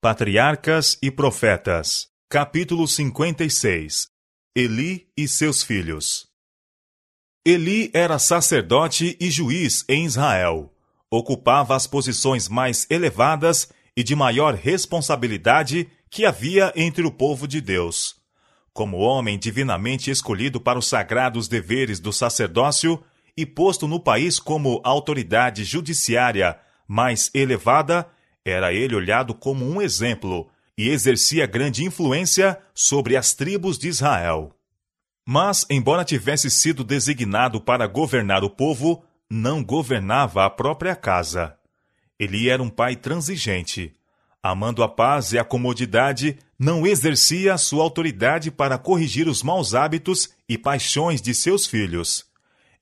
Patriarcas e Profetas, capítulo 56 Eli e seus filhos. Eli era sacerdote e juiz em Israel. Ocupava as posições mais elevadas e de maior responsabilidade que havia entre o povo de Deus. Como homem divinamente escolhido para os sagrados deveres do sacerdócio e posto no país como autoridade judiciária mais elevada, era ele olhado como um exemplo e exercia grande influência sobre as tribos de Israel. Mas, embora tivesse sido designado para governar o povo, não governava a própria casa. Ele era um pai transigente. Amando a paz e a comodidade, não exercia sua autoridade para corrigir os maus hábitos e paixões de seus filhos.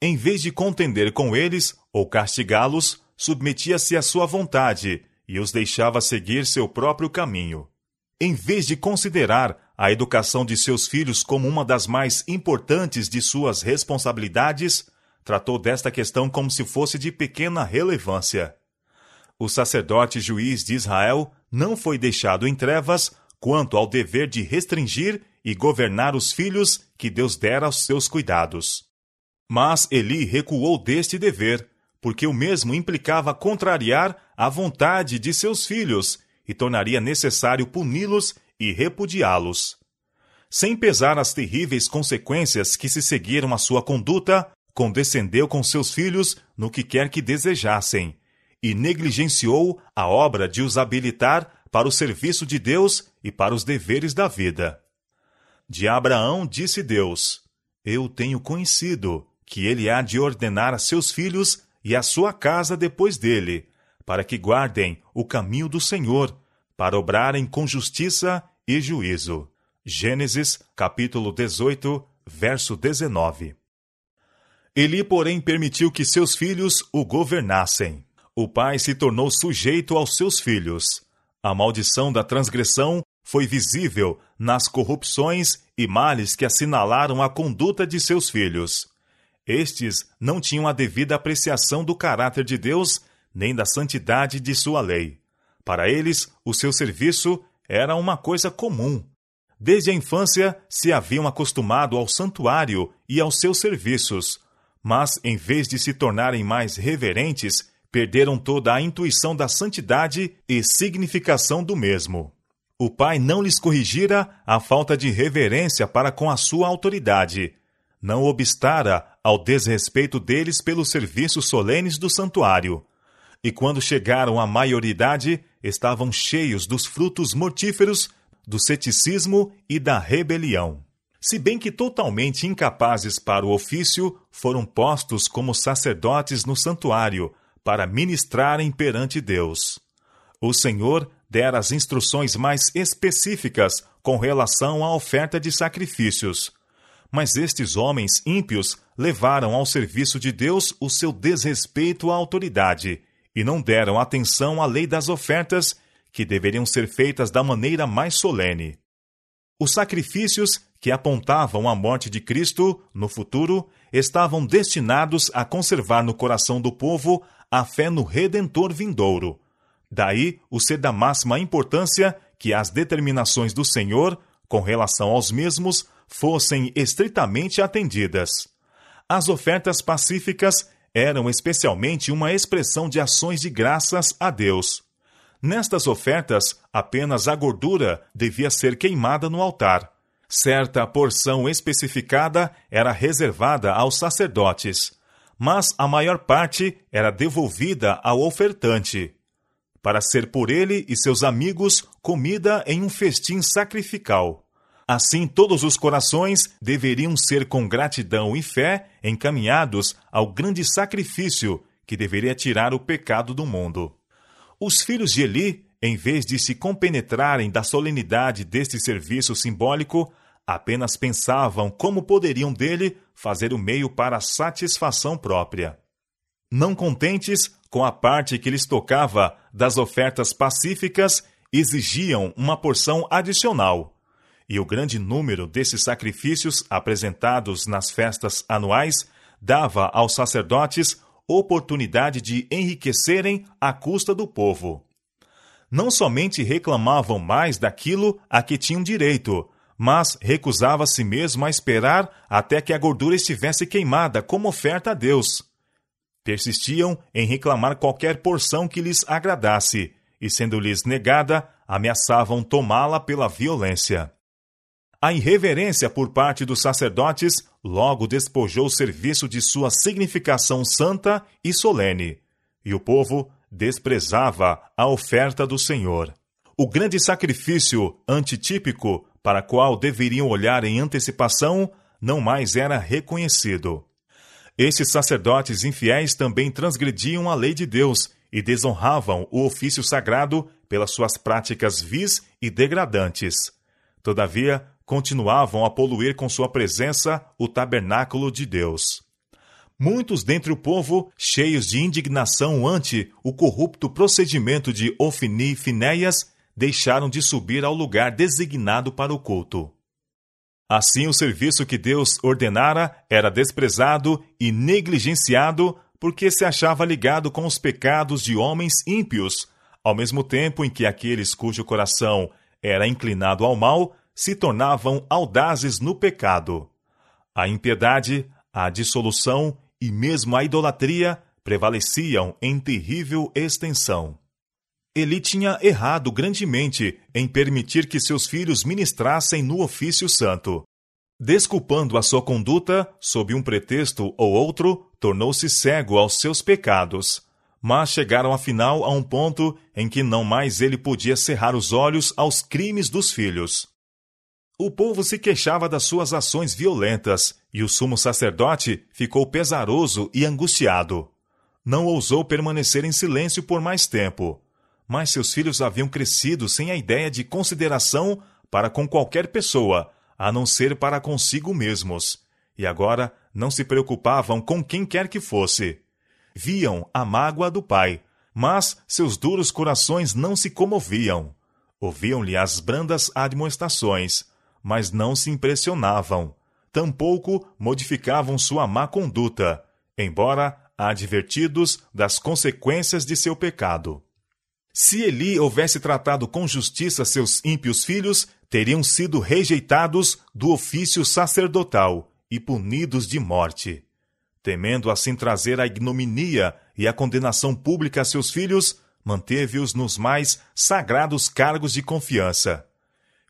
Em vez de contender com eles ou castigá-los, submetia-se à sua vontade e os deixava seguir seu próprio caminho. Em vez de considerar a educação de seus filhos como uma das mais importantes de suas responsabilidades, tratou desta questão como se fosse de pequena relevância. O sacerdote juiz de Israel não foi deixado em trevas quanto ao dever de restringir e governar os filhos que Deus dera aos seus cuidados. Mas Eli recuou deste dever porque o mesmo implicava contrariar a vontade de seus filhos e tornaria necessário puni-los e repudiá-los. Sem pesar as terríveis consequências que se seguiram à sua conduta, condescendeu com seus filhos no que quer que desejassem, e negligenciou a obra de os habilitar para o serviço de Deus e para os deveres da vida. De Abraão disse Deus: Eu tenho conhecido que ele há de ordenar a seus filhos e a sua casa depois dele, para que guardem o caminho do Senhor, para obrarem com justiça e juízo. Gênesis, capítulo 18, verso 19. Eli, porém, permitiu que seus filhos o governassem. O pai se tornou sujeito aos seus filhos. A maldição da transgressão foi visível nas corrupções e males que assinalaram a conduta de seus filhos. Estes não tinham a devida apreciação do caráter de Deus, nem da santidade de sua lei. Para eles, o seu serviço era uma coisa comum. Desde a infância se haviam acostumado ao santuário e aos seus serviços, mas, em vez de se tornarem mais reverentes, perderam toda a intuição da santidade e significação do mesmo. O pai não lhes corrigira a falta de reverência para com a sua autoridade, não obstara ao desrespeito deles pelos serviços solenes do santuário. E quando chegaram à maioridade, estavam cheios dos frutos mortíferos do ceticismo e da rebelião. Se bem que totalmente incapazes para o ofício, foram postos como sacerdotes no santuário, para ministrarem perante Deus. O Senhor dera as instruções mais específicas com relação à oferta de sacrifícios, mas estes homens ímpios levaram ao serviço de Deus o seu desrespeito à autoridade e não deram atenção à lei das ofertas, que deveriam ser feitas da maneira mais solene. Os sacrifícios que apontavam a morte de Cristo no futuro estavam destinados a conservar no coração do povo a fé no Redentor vindouro. Daí o ser da máxima importância que as determinações do Senhor, com relação aos mesmos, fossem estritamente atendidas. As ofertas pacíficas eram especialmente uma expressão de ações de graças a Deus. Nestas ofertas, apenas a gordura devia ser queimada no altar. Certa porção especificada era reservada aos sacerdotes, mas a maior parte era devolvida ao ofertante, para ser por ele e seus amigos comida em um festim sacrificial. Assim, todos os corações deveriam ser com gratidão e fé encaminhados ao grande sacrifício que deveria tirar o pecado do mundo. Os filhos de Eli, em vez de se compenetrarem da solenidade deste serviço simbólico, apenas pensavam como poderiam dele fazer o meio para a satisfação própria. Não contentes com a parte que lhes tocava das ofertas pacíficas, exigiam uma porção adicional e o grande número desses sacrifícios apresentados nas festas anuais dava aos sacerdotes oportunidade de enriquecerem à custa do povo. não somente reclamavam mais daquilo a que tinham direito, mas recusava a si mesmo a esperar até que a gordura estivesse queimada como oferta a Deus. Persistiam em reclamar qualquer porção que lhes agradasse, e sendo-lhes negada, ameaçavam tomá-la pela violência. A irreverência por parte dos sacerdotes logo despojou o serviço de sua significação santa e solene, e o povo desprezava a oferta do Senhor. O grande sacrifício antitípico para qual deveriam olhar em antecipação não mais era reconhecido. Estes sacerdotes infiéis também transgrediam a lei de Deus e desonravam o ofício sagrado pelas suas práticas vis e degradantes. Todavia, continuavam a poluir com sua presença o tabernáculo de Deus. Muitos dentre o povo, cheios de indignação ante o corrupto procedimento de Ofni e Finéias, deixaram de subir ao lugar designado para o culto. Assim, o serviço que Deus ordenara era desprezado e negligenciado porque se achava ligado com os pecados de homens ímpios, ao mesmo tempo em que aqueles cujo coração era inclinado ao mal se tornavam audazes no pecado. A impiedade, a dissolução e mesmo a idolatria prevaleciam em terrível extensão. Eli tinha errado grandemente em permitir que seus filhos ministrassem no ofício santo. Desculpando a sua conduta sob um pretexto ou outro, tornou-se cego aos seus pecados. Mas chegaram afinal a um ponto em que não mais ele podia cerrar os olhos aos crimes dos filhos. O povo se queixava das suas ações violentas, e o sumo sacerdote ficou pesaroso e angustiado. Não ousou permanecer em silêncio por mais tempo. Mas seus filhos haviam crescido sem a ideia de consideração para com qualquer pessoa, a não ser para consigo mesmos, e agora não se preocupavam com quem quer que fosse. Viam a mágoa do pai, mas seus duros corações não se comoviam. Ouviam-lhe as brandas admoestações, mas não se impressionavam. Tampouco modificavam sua má conduta, embora advertidos das consequências de seu pecado. Se Eli houvesse tratado com justiça seus ímpios filhos, teriam sido rejeitados do ofício sacerdotal e punidos de morte. Temendo assim trazer a ignominia e a condenação pública a seus filhos, manteve-os nos mais sagrados cargos de confiança.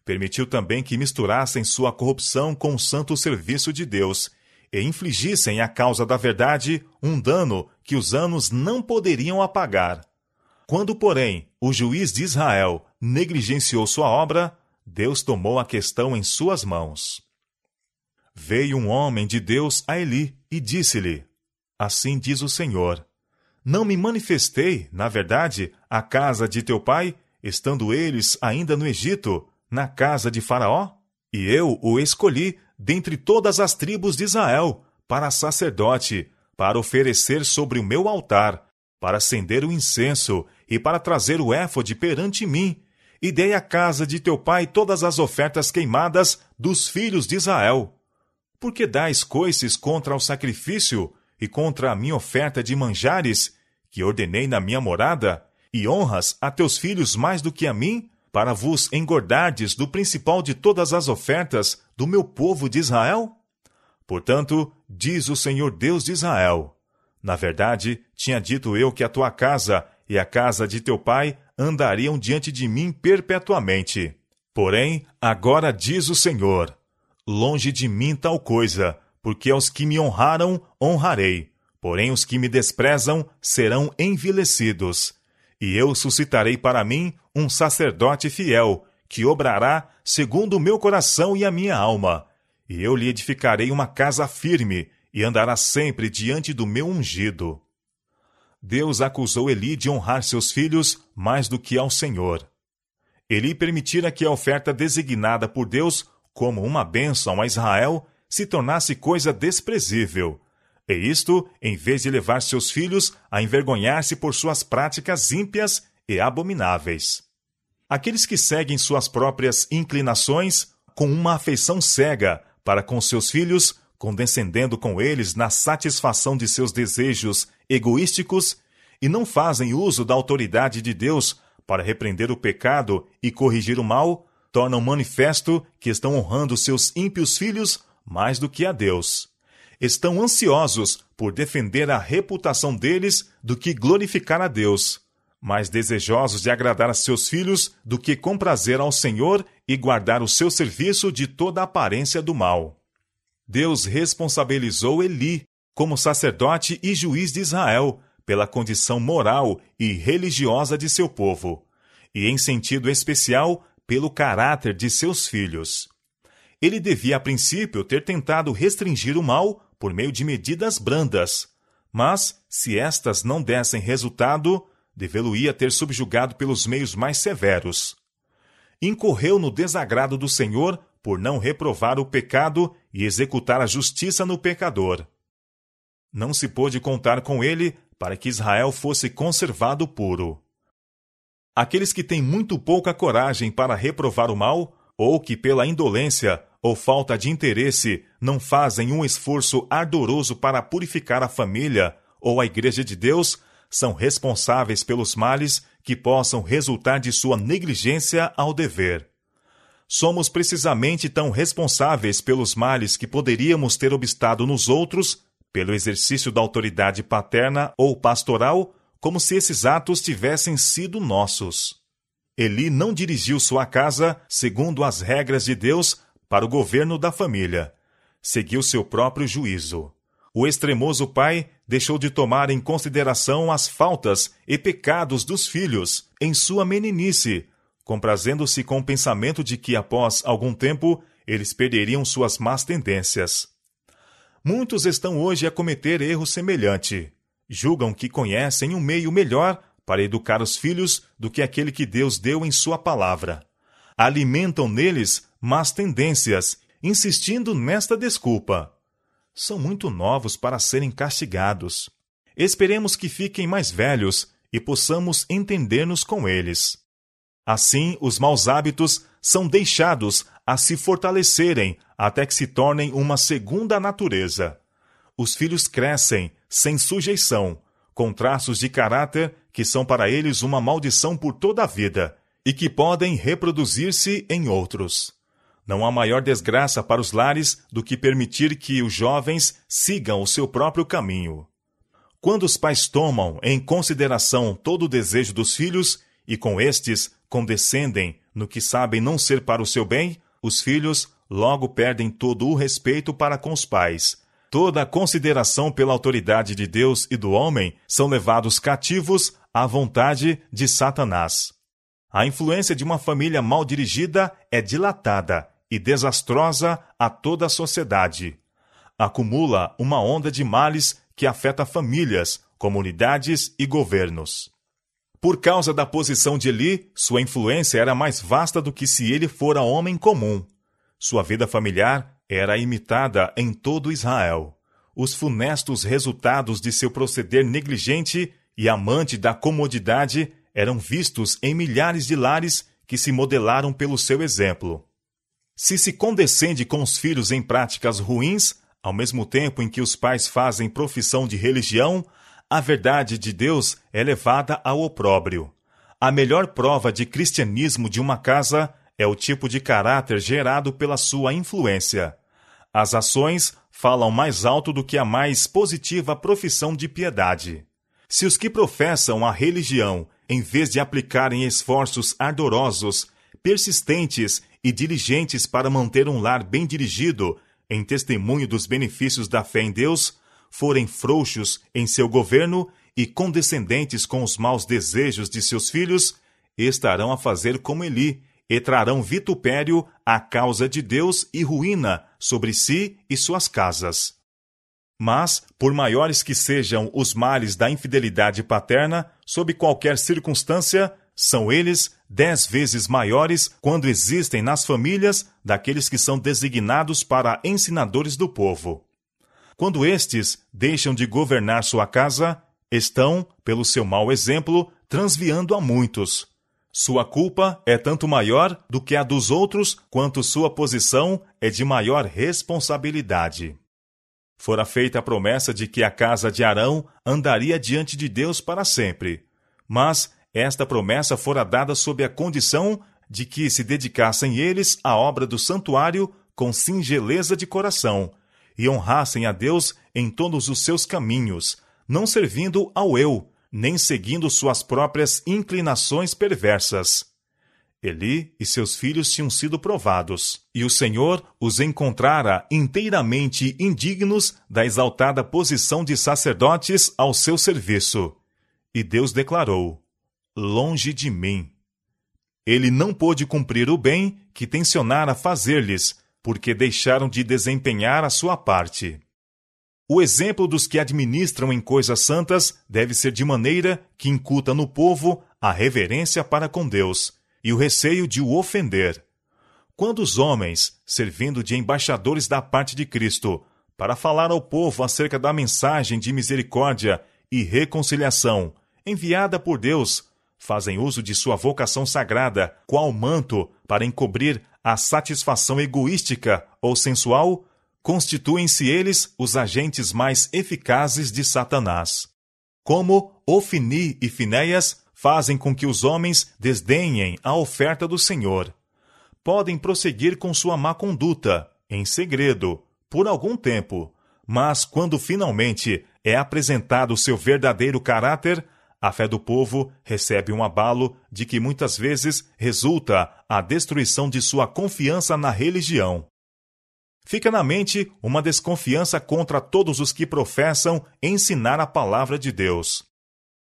Permitiu também que misturassem sua corrupção com o santo serviço de Deus e infligissem à causa da verdade um dano que os anos não poderiam apagar. Quando, porém, o juiz de Israel negligenciou sua obra, Deus tomou a questão em suas mãos. Veio um homem de Deus a Eli e disse-lhe: Assim diz o Senhor: Não me manifestei, na verdade, à casa de teu pai, estando eles ainda no Egito, na casa de Faraó? E eu o escolhi dentre todas as tribos de Israel, para sacerdote, para oferecer sobre o meu altar, para acender o incenso e para trazer o éfode perante mim, e dei à casa de teu pai todas as ofertas queimadas dos filhos de Israel. Por que dais coices contra o sacrifício e contra a minha oferta de manjares, que ordenei na minha morada, e honras a teus filhos mais do que a mim, para vos engordardes do principal de todas as ofertas do meu povo de Israel? Portanto, diz o Senhor Deus de Israel: Na verdade, tinha dito eu que a tua casa e a casa de teu pai andariam diante de mim perpetuamente. Porém, agora diz o Senhor: Longe de mim tal coisa, porque aos que me honraram honrarei, porém os que me desprezam serão envilecidos. E eu suscitarei para mim um sacerdote fiel, que obrará segundo o meu coração e a minha alma. E eu lhe edificarei uma casa firme, e andará sempre diante do meu ungido. Deus acusou Eli de honrar seus filhos mais do que ao Senhor. Eli permitira que a oferta designada por Deus como uma bênção a Israel se tornasse coisa desprezível, e isto em vez de levar seus filhos a envergonhar-se por suas práticas ímpias e abomináveis. Aqueles que seguem suas próprias inclinações com uma afeição cega para com seus filhos, condescendendo com eles na satisfação de seus desejos egoísticos, e não fazem uso da autoridade de Deus para repreender o pecado e corrigir o mal, tornam manifesto que estão honrando seus ímpios filhos mais do que a Deus. Estão ansiosos por defender a reputação deles do que glorificar a Deus, mais desejosos de agradar a seus filhos do que comprazer ao Senhor e guardar o seu serviço de toda aparência do mal. Deus responsabilizou Eli como sacerdote e juiz de Israel pela condição moral e religiosa de seu povo, e em sentido especial pelo caráter de seus filhos. Ele devia, a princípio, ter tentado restringir o mal por meio de medidas brandas, mas, se estas não dessem resultado, devê-lo-ia ter subjugado pelos meios mais severos. Incorreu no desagrado do Senhor por não reprovar o pecado e executar a justiça no pecador. Não se pôde contar com ele para que Israel fosse conservado puro. Aqueles que têm muito pouca coragem para reprovar o mal, ou que pela indolência ou falta de interesse não fazem um esforço ardoroso para purificar a família ou a Igreja de Deus, são responsáveis pelos males que possam resultar de sua negligência ao dever. Somos precisamente tão responsáveis pelos males que poderíamos ter obstado nos outros pelo exercício da autoridade paterna ou pastoral, como se esses atos tivessem sido nossos. Eli não dirigiu sua casa segundo as regras de Deus para o governo da família. Seguiu seu próprio juízo. O extremoso pai deixou de tomar em consideração as faltas e pecados dos filhos em sua meninice, comprazendo-se com o pensamento de que, após algum tempo, eles perderiam suas más tendências. Muitos estão hoje a cometer erro semelhante. Julgam que conhecem um meio melhor para educar os filhos do que aquele que Deus deu em Sua palavra. Alimentam neles más tendências, insistindo nesta desculpa. São muito novos para serem castigados. Esperemos que fiquem mais velhos e possamos entender-nos com eles. Assim, os maus hábitos são deixados a se fortalecerem até que se tornem uma segunda natureza. Os filhos crescem sem sujeição, com traços de caráter que são para eles uma maldição por toda a vida e que podem reproduzir-se em outros. Não há maior desgraça para os lares do que permitir que os jovens sigam o seu próprio caminho. Quando os pais tomam em consideração todo o desejo dos filhos e com estes condescendem no que sabem não ser para o seu bem, os filhos logo perdem todo o respeito para com os pais. Toda a consideração pela autoridade de Deus e do homem são levados cativos à vontade de Satanás. A influência de uma família mal dirigida é dilatada e desastrosa a toda a sociedade. Acumula uma onda de males que afeta famílias, comunidades e governos. Por causa da posição de Eli, sua influência era mais vasta do que se ele fora homem comum. Sua vida familiar era imitada em todo Israel. Os funestos resultados de seu proceder negligente e amante da comodidade eram vistos em milhares de lares que se modelaram pelo seu exemplo. Se se condescende com os filhos em práticas ruins, ao mesmo tempo em que os pais fazem profissão de religião, a verdade de Deus é levada ao opróbrio. A melhor prova de cristianismo de uma casa é o tipo de caráter gerado pela sua influência. As ações falam mais alto do que a mais positiva profissão de piedade. Se os que professam a religião, em vez de aplicarem esforços ardorosos, persistentes e diligentes para manter um lar bem dirigido, em testemunho dos benefícios da fé em Deus, forem frouxos em seu governo e condescendentes com os maus desejos de seus filhos, estarão a fazer como Eli, e trarão vitupério à causa de Deus e ruína sobre si e suas casas. Mas, por maiores que sejam os males da infidelidade paterna, sob qualquer circunstância, são eles dez vezes maiores quando existem nas famílias daqueles que são designados para ensinadores do povo. Quando estes deixam de governar sua casa, estão, pelo seu mau exemplo, transviando a muitos. Sua culpa é tanto maior do que a dos outros, quanto sua posição é de maior responsabilidade. Fora feita a promessa de que a casa de Arão andaria diante de Deus para sempre. Mas, esta promessa fora dada sob a condição de que se dedicassem eles à obra do santuário com singeleza de coração e honrassem a Deus em todos os seus caminhos, não servindo ao eu, nem seguindo suas próprias inclinações perversas. Eli e seus filhos tinham sido provados, e o Senhor os encontrara inteiramente indignos da exaltada posição de sacerdotes ao seu serviço. E Deus declarou: Longe de mim. Ele não pôde cumprir o bem que tensionara fazer-lhes, porque deixaram de desempenhar a sua parte. O exemplo dos que administram em coisas santas deve ser de maneira que incuta no povo a reverência para com Deus e o receio de o ofender. Quando os homens, servindo de embaixadores da parte de Cristo, para falar ao povo acerca da mensagem de misericórdia e reconciliação enviada por Deus, fazem uso de sua vocação sagrada, qual manto para encobrir a satisfação egoística ou sensual, constituem-se eles os agentes mais eficazes de Satanás. Como Ofni e Finéias fazem com que os homens desdenhem a oferta do Senhor. Podem prosseguir com sua má conduta, em segredo, por algum tempo, mas quando finalmente é apresentado seu verdadeiro caráter, a fé do povo recebe um abalo de que muitas vezes resulta a destruição de sua confiança na religião. Fica na mente uma desconfiança contra todos os que professam ensinar a palavra de Deus.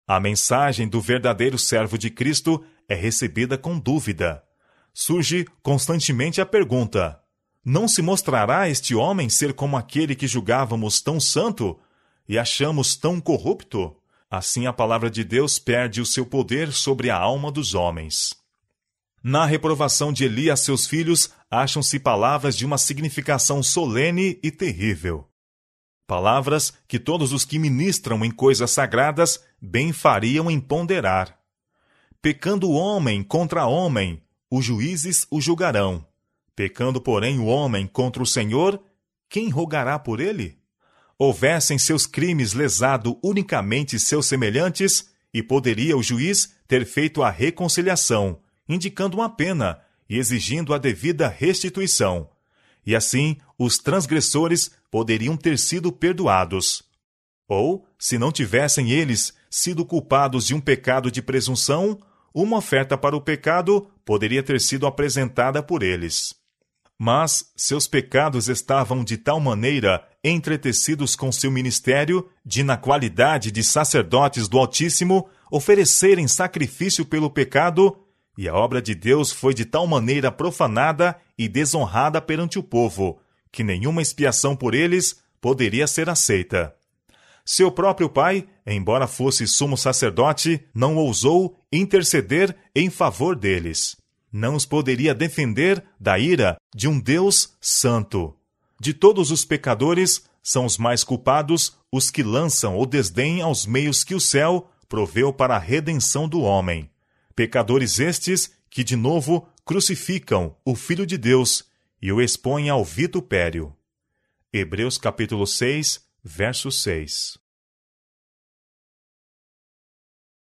A mensagem do verdadeiro servo de Cristo é recebida com dúvida. Surge constantemente a pergunta: Não se mostrará este homem ser como aquele que julgávamos tão santo e achamos tão corrupto? Assim a palavra de Deus perde o seu poder sobre a alma dos homens. Na reprovação de Eli a seus filhos, acham-se palavras de uma significação solene e terrível. Palavras que todos os que ministram em coisas sagradas bem fariam em ponderar. Pecando o homem contra homem, os juízes o julgarão. Pecando, porém, o homem contra o Senhor, quem rogará por ele? Houvessem seus crimes lesado unicamente seus semelhantes, e poderia o juiz ter feito a reconciliação, indicando uma pena e exigindo a devida restituição. E assim, os transgressores poderiam ter sido perdoados. Ou, se não tivessem eles sido culpados de um pecado de presunção, uma oferta para o pecado poderia ter sido apresentada por eles. Mas seus pecados estavam de tal maneira entretecidos com seu ministério, de, na qualidade de sacerdotes do Altíssimo, oferecerem sacrifício pelo pecado, e a obra de Deus foi de tal maneira profanada e desonrada perante o povo, que nenhuma expiação por eles poderia ser aceita. Seu próprio pai, embora fosse sumo sacerdote, não ousou interceder em favor deles. Não os poderia defender da ira de um Deus santo. De todos os pecadores, são os mais culpados os que lançam o desdém aos meios que o céu proveu para a redenção do homem. Pecadores estes que, de novo, crucificam o Filho de Deus e o expõem ao vitupério. Hebreus capítulo 6, verso 6